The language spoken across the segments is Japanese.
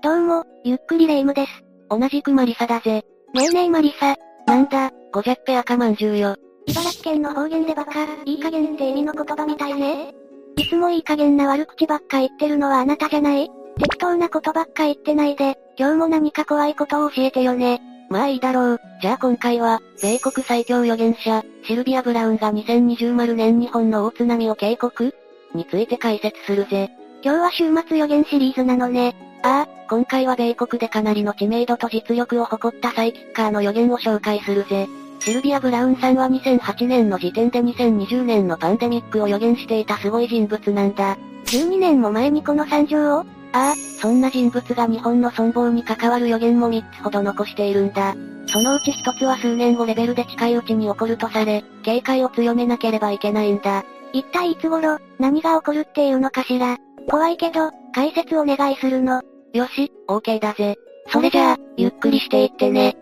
どうも、ゆっくりレ夢ムです。同じくマリサだぜ。ねえねえマリサ。なんだ、ごじゃっぺ赤まんじゅうよ。茨城県の方言でバカ、いい加減って意味の言葉みたいね。いつもいい加減な悪口ばっか言ってるのはあなたじゃない？適当なことばっか言ってないで、今日も何か怖いことを教えてよね。まあいいだろう。じゃあ今回は、米国最強預言者、シルビア・ブラウンが2020年日本の大津波を警告？について解説するぜ。今日は週末予言シリーズなのね。ああ、今回は米国でかなりの知名度と実力を誇ったサイキッカーの予言を紹介するぜ。シルビア・ブラウンさんは2008年の時点で2020年のパンデミックを予言していたすごい人物なんだ。12年も前にこの惨状を？ああ、そんな人物が日本の存亡に関わる予言も3つほど残しているんだ。そのうち1つは数年後レベルで近いうちに起こるとされ、警戒を強めなければいけないんだ。一体いつ頃、何が起こるっていうのかしら。怖いけど、解説お願いするの。よし、OK だぜ。それじゃあ、ゆっくりしていってね。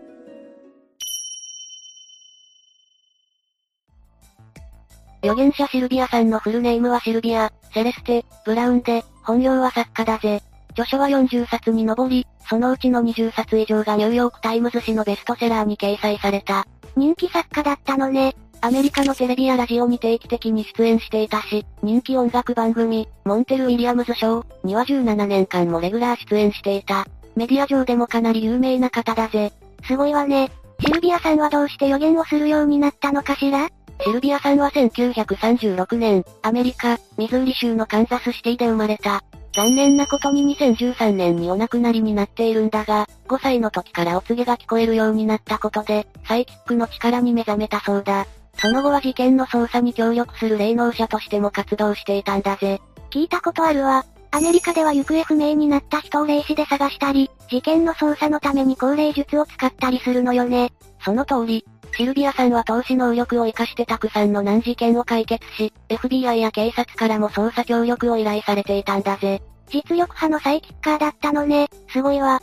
預言者シルビアさんのフルネームはシルビア、セレステ、ブラウンで、本業は作家だぜ。著書は40冊に上り、そのうちの20冊以上がニューヨークタイムズ紙のベストセラーに掲載された。人気作家だったのね。アメリカのテレビやラジオに定期的に出演していたし、人気音楽番組、モンテル・ウィリアムズ賞には17年間もレギュラー出演していた。メディア上でもかなり有名な方だぜ。すごいわね。シルビアさんはどうして予言をするようになったのかしら？シルビアさんは1936年、アメリカ、ミズーリ州のカンザスシティで生まれた。残念なことに2013年にお亡くなりになっているんだが、5歳の時からお告げが聞こえるようになったことで、サイキックの力に目覚めたそうだ。その後は事件の捜査に協力する霊能者としても活動していたんだぜ。聞いたことあるわ。アメリカでは行方不明になった人を霊視で探したり、事件の捜査のために高齢術を使ったりするのよね。その通り、シルビアさんは投資能力を活かしてたくさんの難事件を解決し、FBI や警察からも捜査協力を依頼されていたんだぜ。実力派のサイキッカーだったのね、すごいわ。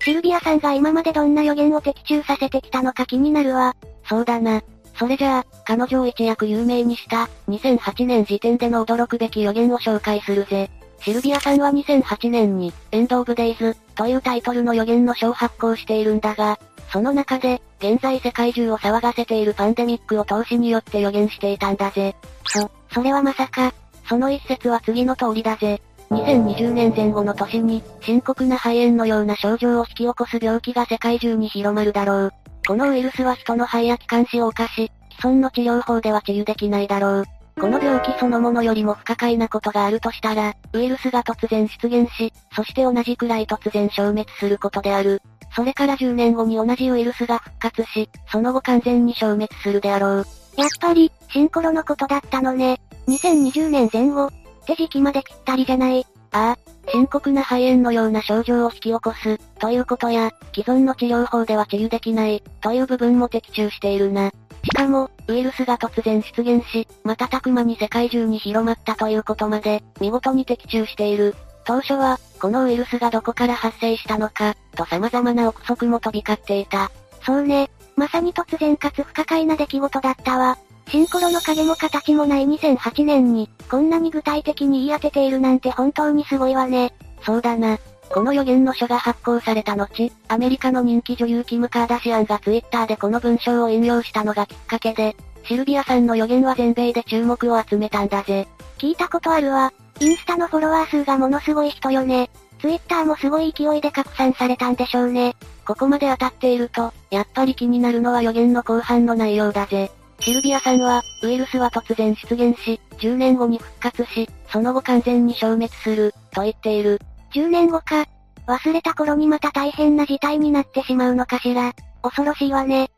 シルビアさんが今までどんな予言を的中させてきたのか気になるわ。そうだな。それじゃあ、彼女を一躍有名にした、2008年時点での驚くべき予言を紹介するぜ。シルビアさんは2008年に、エンド・オブ・デイズ、というタイトルの予言の書を発行しているんだが、その中で、現在世界中を騒がせているパンデミックを投資によって予言していたんだぜ。そ、それはまさか、その一節は次の通りだぜ。2020年前後の年に、深刻な肺炎のような症状を引き起こす病気が世界中に広まるだろう。このウイルスは人の肺や気管支を犯し、既存の治療法では治癒できないだろう。この病気そのものよりも不可解なことがあるとしたら、ウイルスが突然出現し、そして同じくらい突然消滅することである。それから10年後に同じウイルスが復活し、その後完全に消滅するであろう。やっぱり、シンコロのことだったのね。2020年前後、って時期までぴったりじゃない。ああ、深刻な肺炎のような症状を引き起こす、ということや、既存の治療法では治癒できない、という部分も的中しているな。しかも、ウイルスが突然出現し、瞬く間に世界中に広まったということまで、見事に的中している。当初は、このウイルスがどこから発生したのか、と様々な憶測も飛び交っていた。そうね、まさに突然かつ不可解な出来事だったわ。シンコロの影も形もない2008年に、こんなに具体的に言い当てているなんて本当にすごいわね。そうだな。この予言の書が発行された後、アメリカの人気女優キム・カーダシアンがツイッターでこの文章を引用したのがきっかけで、シルビアさんの予言は全米で注目を集めたんだぜ。聞いたことあるわ。インスタのフォロワー数がものすごい人よね。ツイッターもすごい勢いで拡散されたんでしょうね。ここまで当たっていると、やっぱり気になるのは予言の後半の内容だぜ。シルビアさんは、ウイルスは突然出現し、10年後に復活し、その後完全に消滅する、と言っている。10年後か。忘れた頃にまた大変な事態になってしまうのかしら。恐ろしいわね。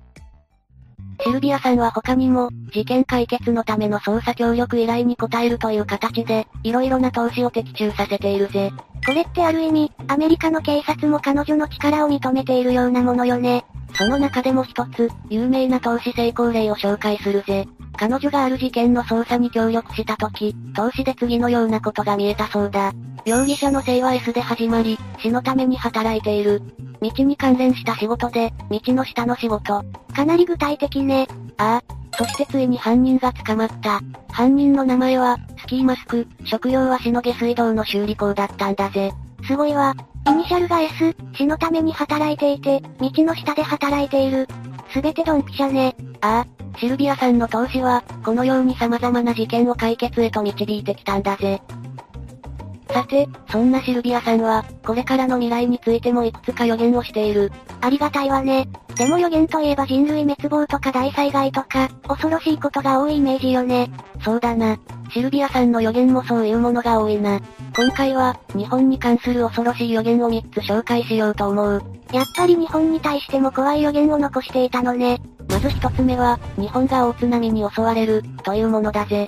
シルビアさんは他にも、事件解決のための捜査協力依頼に応えるという形で、色々な投資を的中させているぜ。これってある意味、アメリカの警察も彼女の力を認めているようなものよね。その中でも一つ、有名な投資成功例を紹介するぜ。彼女がある事件の捜査に協力した時、投資で次のようなことが見えたそうだ。容疑者の生は S で始まり、死のために働いている。道に関連した仕事で、道の下の仕事。かなり具体的ね。ああ。そしてついに犯人が捕まった。犯人の名前は、スキーマスク、職業はシの下水道の修理工だったんだぜ。すごいわ。イニシャルが S、死のために働いていて、道の下で働いている。すべてドンピシャね。ああ、シルビアさんの投資は、このように様々な事件を解決へと導いてきたんだぜ。さて、そんなシルビアさんは、これからの未来についてもいくつか予言をしている。ありがたいわね。でも予言といえば人類滅亡とか大災害とか、恐ろしいことが多いイメージよね。そうだな。シルビアさんの予言もそういうものが多いな。今回は、日本に関する恐ろしい予言を3つ紹介しようと思う。やっぱり日本に対しても怖い予言を残していたのね。まず一つ目は、日本が大津波に襲われる、というものだぜ。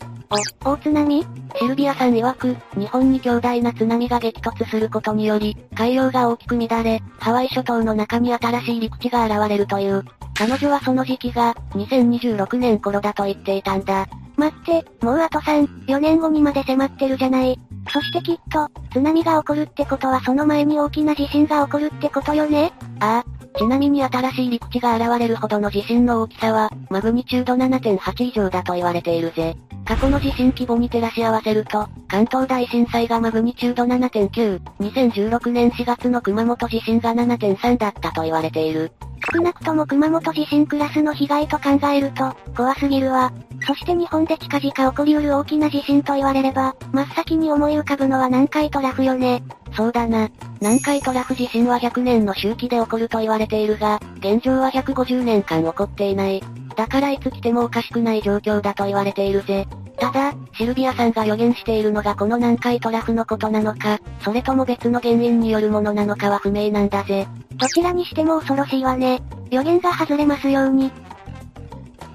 お、大津波シルビアさん曰く、日本に強大な津波が激突することにより、海洋が大きく乱れ、ハワイ諸島の中に新しい陸地が現れるという。彼女はその時期が、2026年頃だと言っていたんだ。待って、もうあと3、4年後にまで迫ってるじゃない。そしてきっと、津波が起こるってことはその前に大きな地震が起こるってことよね？ああ。ちなみに新しい陸地が現れるほどの地震の大きさは、マグニチュード7.8以上だと言われているぜ。過去の地震規模に照らし合わせると、関東大震災がマグニチュード7.9、2016年4月の熊本地震が7.3だったと言われている。少なくとも熊本地震クラスの被害と考えると、怖すぎるわ。そして日本で近々起こりうる大きな地震と言われれば、真っ先に思い浮かぶのは南海トラフよね。そうだな。南海トラフ地震は100年の周期で起こると言われているが、現状は150年間起こっていない。だからいつ来てもおかしくない状況だと言われているぜ。ただ、シルビアさんが予言しているのがこの南海トラフのことなのか、それとも別の原因によるものなのかは不明なんだぜ。どちらにしても恐ろしいわね。予言が外れますように。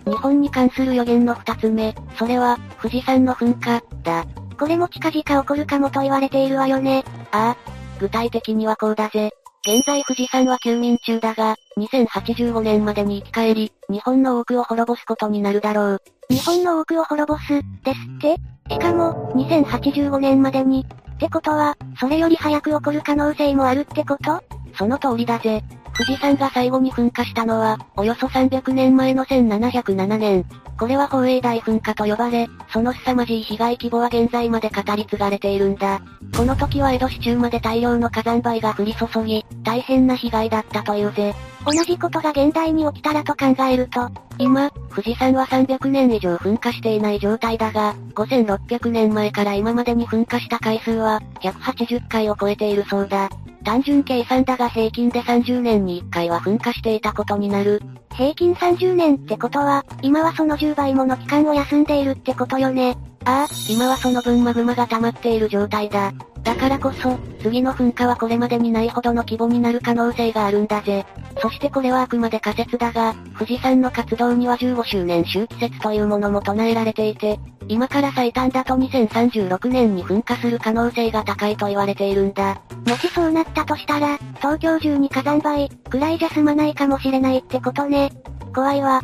日本に関する予言の二つ目、それは、富士山の噴火、だ。これも近々起こるかもと言われているわよね。ああ。具体的にはこうだぜ。現在富士山は休眠中だが、2085年までに生き返り、日本の多くを滅ぼすことになるだろう。日本の多くを滅ぼす、ですって？しかも、2085年までに。ってことは、それより早く起こる可能性もあるってこと？その通りだぜ。富士山が最後に噴火したのは、およそ300年前の1707年。これは宝永大噴火と呼ばれ、その凄まじい被害規模は現在まで語り継がれているんだ。この時は江戸市中まで大量の火山灰が降り注ぎ、大変な被害だったというぜ。同じことが現代に起きたらと考えると、今、富士山は300年以上噴火していない状態だが、5600年前から今までに噴火した回数は、180回を超えているそうだ。単純計算だが平均で30年に1回は噴火していたことになる。平均30年ってことは、今はその10倍もの期間を休んでいるってことよね。ああ、今はその分マグマが溜まっている状態だ。だからこそ、次の噴火はこれまでにないほどの規模になる可能性があるんだぜ。そしてこれはあくまで仮説だが、富士山の活動には15周年周期説というものも唱えられていて、今から最短だと2036年に噴火する可能性が高いと言われているんだ。もしそうなったとしたら、東京中に火山灰、くらいじゃ済まないかもしれないってことね。怖いわ。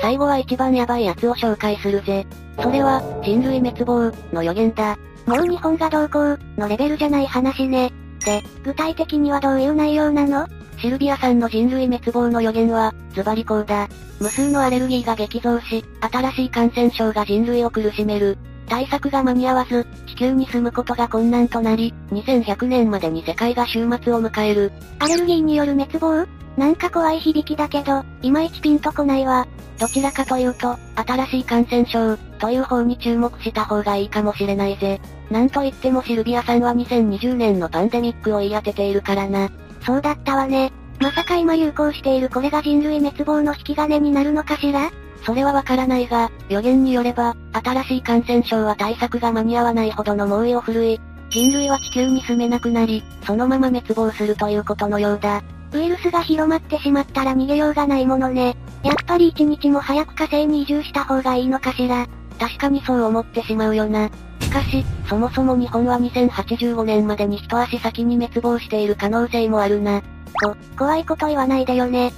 最後は一番ヤバいやつを紹介するぜ。それは、人類滅亡、の予言だ。もう日本がどうこう、のレベルじゃない話ね。で、具体的にはどういう内容なの？シルビアさんの人類滅亡の予言は、ズバリこうだ。無数のアレルギーが激増し、新しい感染症が人類を苦しめる。対策が間に合わず、地球に住むことが困難となり、2100年までに世界が終末を迎える。アレルギーによる滅亡？なんか怖い響きだけど、いまいちピンとこないわ。どちらかというと、新しい感染症、という方に注目した方がいいかもしれないぜ。なんといってもシルビアさんは2020年のパンデミックを言い当てているからな。そうだったわね。まさか今流行しているこれが人類滅亡の引き金になるのかしら？それはわからないが、予言によれば、新しい感染症は対策が間に合わないほどの猛威を振るい、人類は地球に住めなくなり、そのまま滅亡するということのようだ。ウイルスが広まってしまったら逃げようがないものね。やっぱり一日も早く火星に移住した方がいいのかしら？確かにそう思ってしまうよな。しかし、そもそも日本は2085年までに一足先に滅亡している可能性もあるな。と、怖いこと言わないでよね。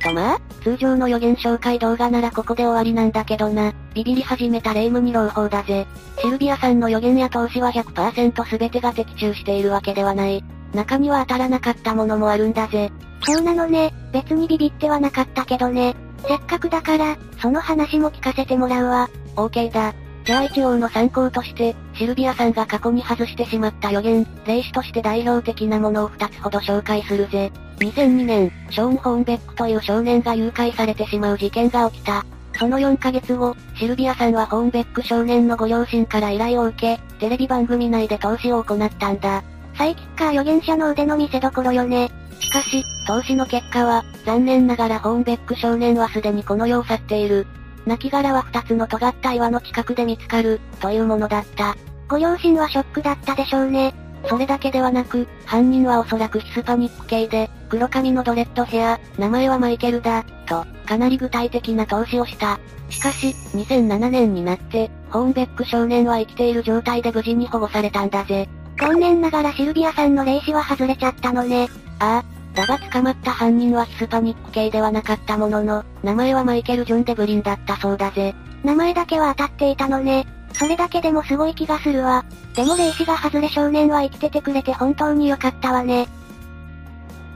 とまあ、通常の予言紹介動画ならここで終わりなんだけどな。ビビり始めた霊夢に朗報だぜ。シルビアさんの予言や投資は100%全てが的中しているわけではない。中には当たらなかったものもあるんだぜ。そうなのね。別にビビってはなかったけどね。せっかくだから、その話も聞かせてもらうわ。OK だ。じゃあ一応の参考として、シルビアさんが過去に外してしまった予言、霊視として代表的なものを2つほど紹介するぜ。2002年、ショーン・ホーンベックという少年が誘拐されてしまう事件が起きた。その4ヶ月後、シルビアさんはホーンベック少年のご両親から依頼を受け、テレビ番組内で投資を行ったんだ。サイキッカー預言者の腕の見せ所よね。しかし、投資の結果は、残念ながらホーンベック少年はすでにこの世を去っている。亡骸は二つの尖った岩の近くで見つかる、というものだった。ご両親はショックだったでしょうね。それだけではなく、犯人はおそらくヒスパニック系で、黒髪のドレッドヘア、名前はマイケルだ、と、かなり具体的な投資をした。しかし、2007年になって、ホーンベック少年は生きている状態で無事に保護されたんだぜ。残念ながらシルビアさんの霊視は外れちゃったのね。ああ。だが捕まった犯人はヒスパニック系ではなかったものの、名前はマイケル・ジョン・デブリンだったそうだぜ。名前だけは当たっていたのね。それだけでもすごい気がするわ。でも霊視が外れ少年は生きててくれて本当に良かったわね。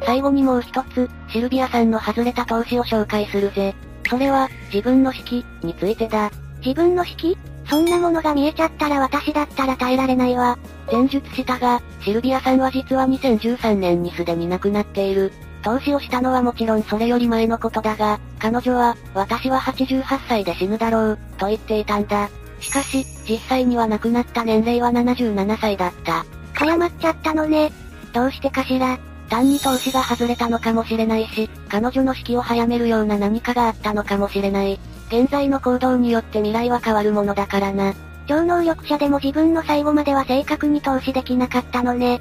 最後にもう一つ、シルビアさんの外れた投資を紹介するぜ。それは、自分の式、についてだ。自分の式そんなものが見えちゃったら私だったら耐えられないわ。前述したが、シルビアさんは実は2013年にすでに亡くなっている。投資をしたのはもちろんそれより前のことだが、彼女は、私は88歳で死ぬだろう、と言っていたんだ。しかし、実際には亡くなった年齢は77歳だった。早まっちゃったのね。どうしてかしら。単に投資が外れたのかもしれないし、彼女の式を早めるような何かがあったのかもしれない。現在の行動によって未来は変わるものだからな。超能力者でも自分の最後までは正確に投資できなかったのね。っ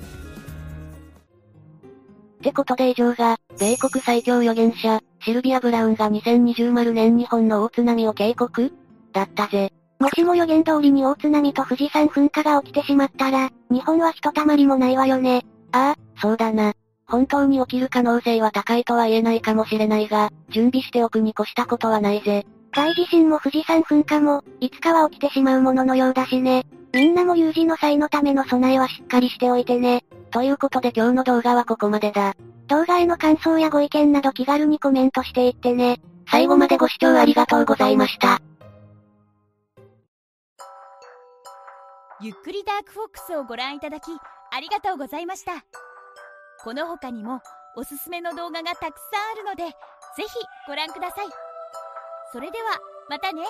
てことで以上が、米国最強預言者、シルビア・ブラウンが2020年日本の大津波を警告？だったぜ。もしも予言通りに大津波と富士山噴火が起きてしまったら、日本はひとたまりもないわよね。ああ、そうだな。本当に起きる可能性は高いとは言えないかもしれないが、準備しておくに越したことはないぜ。大地震も富士山噴火も、いつかは起きてしまうもののようだしね。みんなも有事の際のための備えはしっかりしておいてね。ということで今日の動画はここまでだ。動画への感想やご意見など気軽にコメントしていってね。最後までご視聴ありがとうございました。ゆっくりダークフォックスをご覧いただき、ありがとうございました。この他にも、おすすめの動画がたくさんあるので、ぜひご覧ください。それでは、またね。